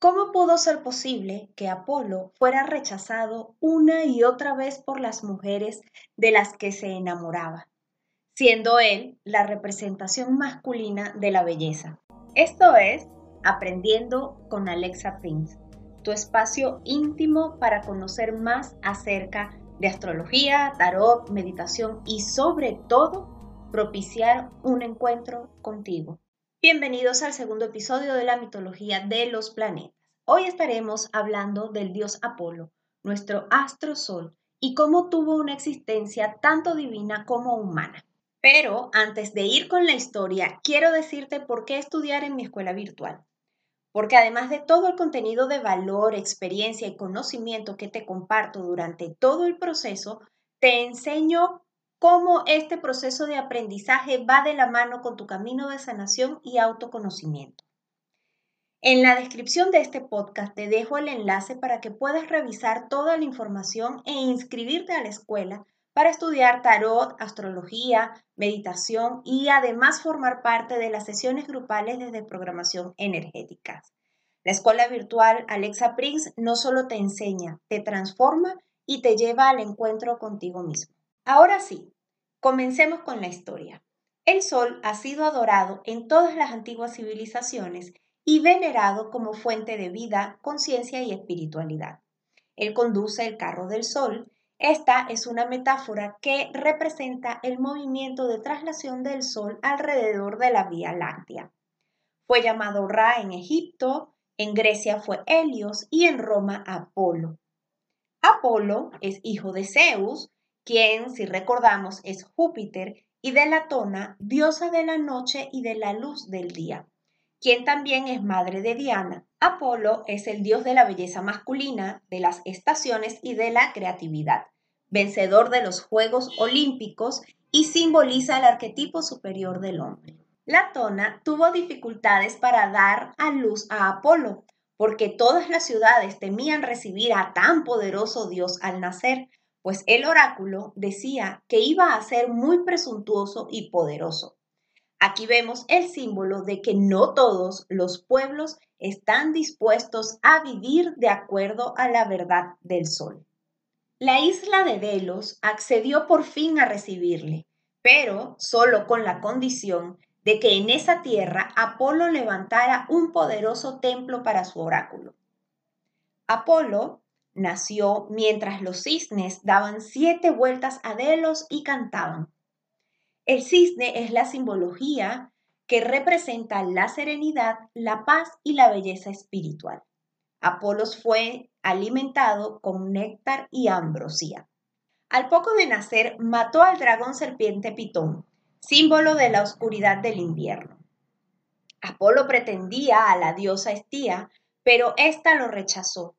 ¿Cómo pudo ser posible que Apolo fuera rechazado una y otra vez por las mujeres de las que se enamoraba, siendo él la representación masculina de la belleza? Esto es Aprendiendo con Alexa Prince, tu espacio íntimo para conocer más acerca de astrología, tarot, meditación y sobre todo propiciar un encuentro contigo. Bienvenidos al segundo episodio de la mitología de los planetas. Hoy estaremos hablando del dios Apolo, nuestro astro sol, y cómo tuvo una existencia tanto divina como humana. Pero antes de ir con la historia, quiero decirte por qué estudiar en mi escuela virtual. Porque además de todo el contenido de valor, experiencia y conocimiento que te comparto durante todo el proceso, te enseño cómo este proceso de aprendizaje va de la mano con tu camino de sanación y autoconocimiento. En la descripción de este podcast te dejo el enlace para que puedas revisar toda la información e inscribirte a la escuela para estudiar tarot, astrología, meditación y además formar parte de las sesiones grupales desde programación energética. La escuela virtual Alexa Prince no solo te enseña, te transforma y te lleva al encuentro contigo mismo. Ahora sí, comencemos con la historia. El sol ha sido adorado en todas las antiguas civilizaciones y venerado como fuente de vida, conciencia y espiritualidad. Él conduce el carro del sol. Esta es una metáfora que representa el movimiento de traslación del sol alrededor de la Vía Láctea. Fue llamado Ra en Egipto, en Grecia fue Helios y en Roma Apolo. Apolo es hijo de Zeus, quien, si recordamos, es Júpiter, y de Latona, diosa de la noche y de la luz del día, quien también es madre de Diana. Apolo es el dios de la belleza masculina, de las estaciones y de la creatividad, vencedor de los Juegos Olímpicos y simboliza el arquetipo superior del hombre. Latona tuvo dificultades para dar a luz a Apolo, porque todas las ciudades temían recibir a tan poderoso dios al nacer, pues el oráculo decía que iba a ser muy presuntuoso y poderoso. Aquí vemos el símbolo de que no todos los pueblos están dispuestos a vivir de acuerdo a la verdad del sol. La isla de Delos accedió por fin a recibirle, pero solo con la condición de que en esa tierra Apolo levantara un poderoso templo para su oráculo. Apolo nació mientras los cisnes daban siete vueltas a Delos y cantaban. El cisne es la simbología que representa la serenidad, la paz y la belleza espiritual. Apolos fue alimentado con néctar y ambrosía. Al poco de nacer, mató al dragón serpiente Pitón, símbolo de la oscuridad del invierno. Apolo pretendía a la diosa Estía, pero ésta lo rechazó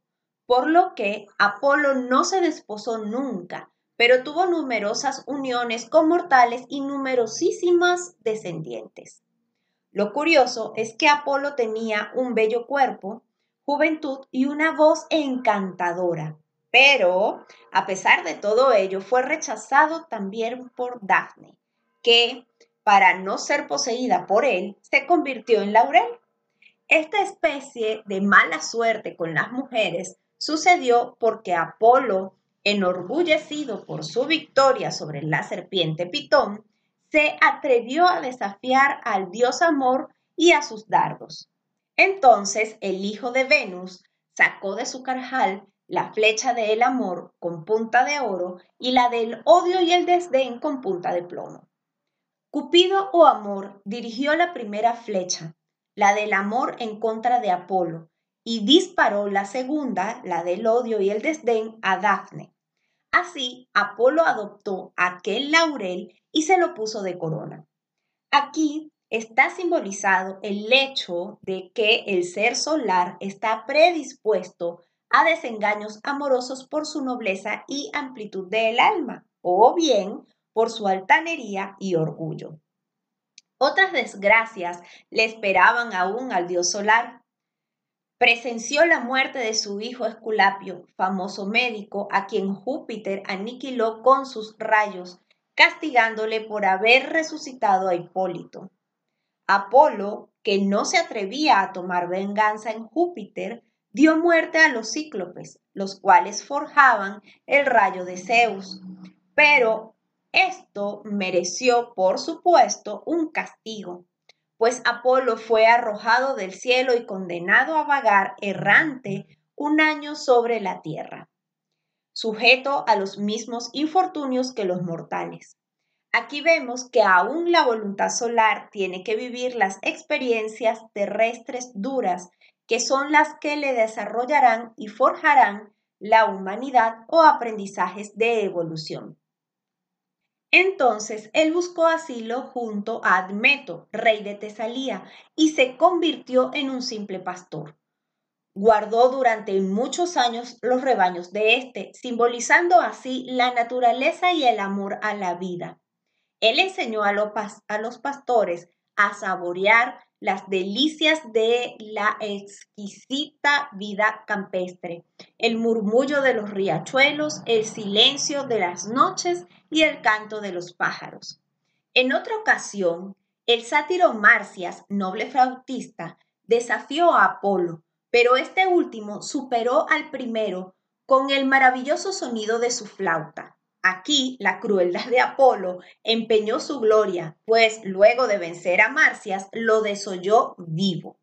por lo que Apolo no se desposó nunca, pero tuvo numerosas uniones con mortales y numerosísimas descendientes. Lo curioso es que Apolo tenía un bello cuerpo, juventud y una voz encantadora, pero a pesar de todo ello fue rechazado también por Dafne, que, para no ser poseída por él, se convirtió en laurel. Esta especie de mala suerte con las mujeres sucedió porque Apolo, enorgullecido por su victoria sobre la serpiente Pitón, se atrevió a desafiar al dios Amor y a sus dardos. Entonces el hijo de Venus sacó de su carjal la flecha del amor con punta de oro y la del odio y el desdén con punta de plomo. Cupido o Amor dirigió la primera flecha, la del amor en contra de Apolo, y disparó la segunda, la del odio y el desdén, a Dafne. Así, Apolo adoptó aquel laurel y se lo puso de corona. Aquí está simbolizado el hecho de que el ser solar está predispuesto a desengaños amorosos por su nobleza y amplitud del alma, o bien por su altanería y orgullo. Otras desgracias le esperaban aún al dios solar presenció la muerte de su hijo Esculapio, famoso médico, a quien Júpiter aniquiló con sus rayos, castigándole por haber resucitado a Hipólito. Apolo, que no se atrevía a tomar venganza en Júpiter, dio muerte a los cíclopes, los cuales forjaban el rayo de Zeus. Pero esto mereció, por supuesto, un castigo, pues Apolo fue arrojado del cielo y condenado a vagar errante un año sobre la tierra, sujeto a los mismos infortunios que los mortales. Aquí vemos que aún la voluntad solar tiene que vivir las experiencias terrestres duras, que son las que le desarrollarán y forjarán la humanidad o aprendizajes de evolución. Entonces él buscó asilo junto a Admeto, rey de Tesalía, y se convirtió en un simple pastor. Guardó durante muchos años los rebaños de éste, simbolizando así la naturaleza y el amor a la vida. Él enseñó a, los pastores a saborear las delicias de la exquisita vida campestre, el murmullo de los riachuelos, el silencio de las noches y el canto de los pájaros. En otra ocasión, el sátiro Marcias, noble flautista, desafió a Apolo, pero este último superó al primero con el maravilloso sonido de su flauta. Aquí la crueldad de Apolo empeñó su gloria, pues luego de vencer a Marcias lo desoyó vivo.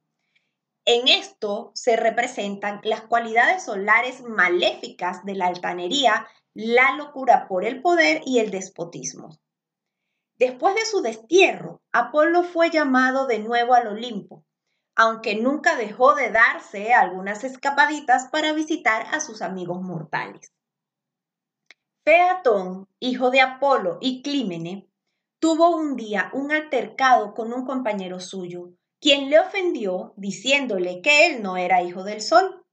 En esto se representan las cualidades solares maléficas de la altanería, la locura por el poder y el despotismo. Después de su destierro, Apolo fue llamado de nuevo al Olimpo, aunque nunca dejó de darse algunas escapaditas para visitar a sus amigos mortales. Peatón, hijo de Apolo y Clímene, tuvo un día un altercado con un compañero suyo, quien le ofendió diciéndole que él no era hijo del sol.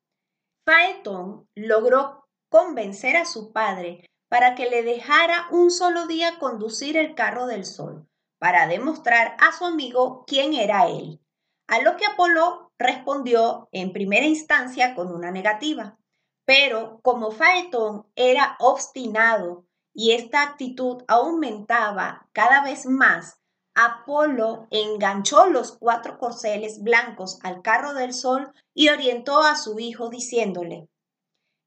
Faetón logró convencer a su padre para que le dejara un solo día conducir el carro del sol, para demostrar a su amigo quién era él. A lo que Apolo respondió en primera instancia con una negativa. Pero como Faetón era obstinado y esta actitud aumentaba cada vez más, Apolo enganchó los cuatro corceles blancos al carro del sol y orientó a su hijo diciéndole,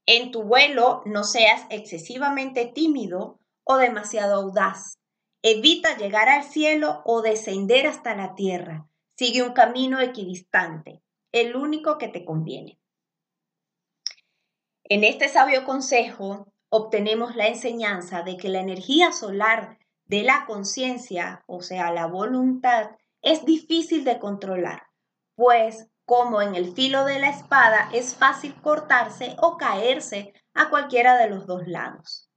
En tu vuelo no seas excesivamente tímido o demasiado audaz. Evita llegar al cielo o descender hasta la tierra. Sigue un camino equidistante, el único que te conviene. En este sabio consejo obtenemos la enseñanza de que la energía solar de la conciencia, o sea, la voluntad, es difícil de controlar, pues como en el filo de la espada es fácil cortarse o caerse a cualquiera de los dos lados.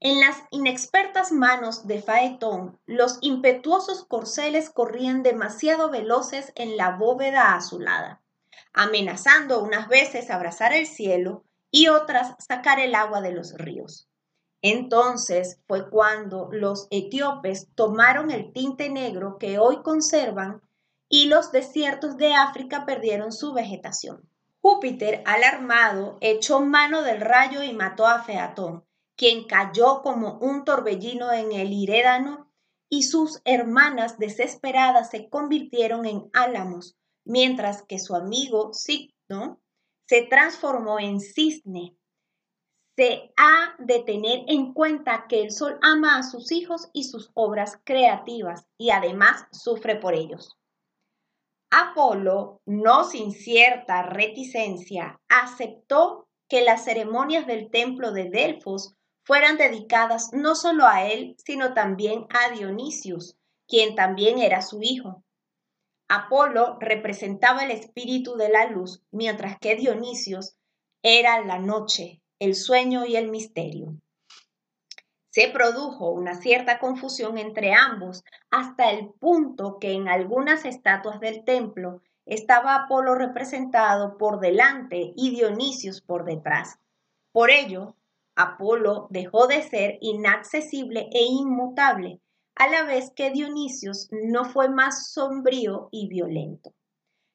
En las inexpertas manos de Faetón, los impetuosos corceles corrían demasiado veloces en la bóveda azulada, amenazando unas veces abrazar el cielo y otras sacar el agua de los ríos. Entonces fue cuando los etíopes tomaron el tinte negro que hoy conservan y los desiertos de África perdieron su vegetación. Júpiter, alarmado, echó mano del rayo y mató a Featón, quien cayó como un torbellino en el Irédano, y sus hermanas desesperadas se convirtieron en álamos, mientras que su amigo Signo se transformó en cisne. Se ha de tener en cuenta que el sol ama a sus hijos y sus obras creativas y además sufre por ellos. Apolo, no sin cierta reticencia, aceptó que las ceremonias del templo de Delfos fueran dedicadas no solo a él, sino también a Dionisius, quien también era su hijo. Apolo representaba el espíritu de la luz, mientras que Dionisios era la noche, el sueño y el misterio. Se produjo una cierta confusión entre ambos hasta el punto que en algunas estatuas del templo estaba Apolo representado por delante y Dionisios por detrás. Por ello, Apolo dejó de ser inaccesible e inmutable a la vez que Dionisios no fue más sombrío y violento.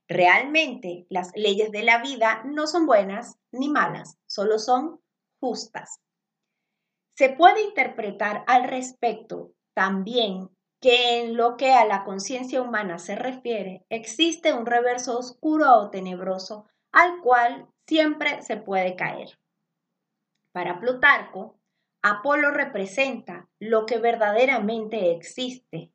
Realmente las leyes de la vida no son buenas ni malas, solo son justas. Se puede interpretar al respecto también que en lo que a la conciencia humana se refiere, existe un reverso oscuro o tenebroso al cual siempre se puede caer. Para Plutarco, Apolo representa lo que verdaderamente existe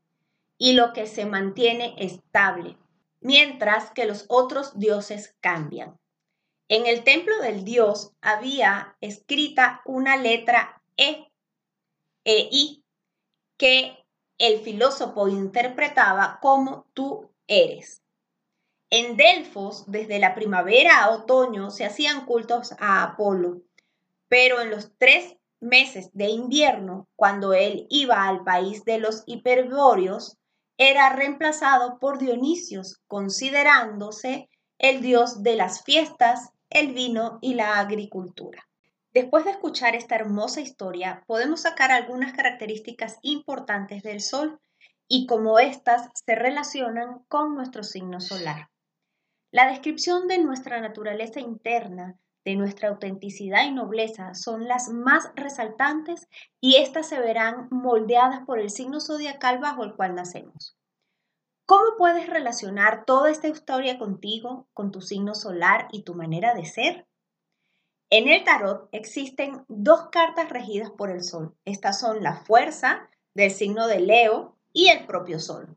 y lo que se mantiene estable, mientras que los otros dioses cambian. En el templo del dios había escrita una letra E, E, I, que el filósofo interpretaba como tú eres. En Delfos, desde la primavera a otoño, se hacían cultos a Apolo, pero en los tres meses de invierno, cuando él iba al país de los hiperbóreos, era reemplazado por Dionisios, considerándose el dios de las fiestas, el vino y la agricultura. Después de escuchar esta hermosa historia, podemos sacar algunas características importantes del Sol y cómo éstas se relacionan con nuestro signo solar. La descripción de nuestra naturaleza interna, de nuestra autenticidad y nobleza son las más resaltantes y éstas se verán moldeadas por el signo zodiacal bajo el cual nacemos. ¿Cómo puedes relacionar toda esta historia contigo, con tu signo solar y tu manera de ser? En el tarot existen dos cartas regidas por el sol. Estas son la fuerza del signo de Leo y el propio sol.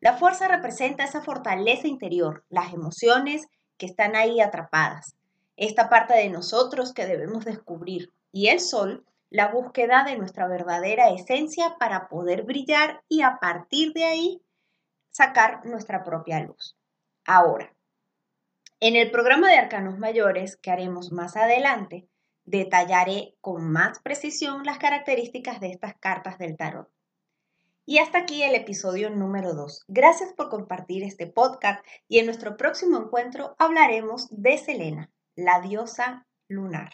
La fuerza representa esa fortaleza interior, las emociones que están ahí atrapadas esta parte de nosotros que debemos descubrir. Y el sol, la búsqueda de nuestra verdadera esencia para poder brillar y a partir de ahí sacar nuestra propia luz. Ahora, en el programa de arcanos mayores que haremos más adelante, detallaré con más precisión las características de estas cartas del tarot. Y hasta aquí el episodio número 2. Gracias por compartir este podcast y en nuestro próximo encuentro hablaremos de Selena la diosa lunar.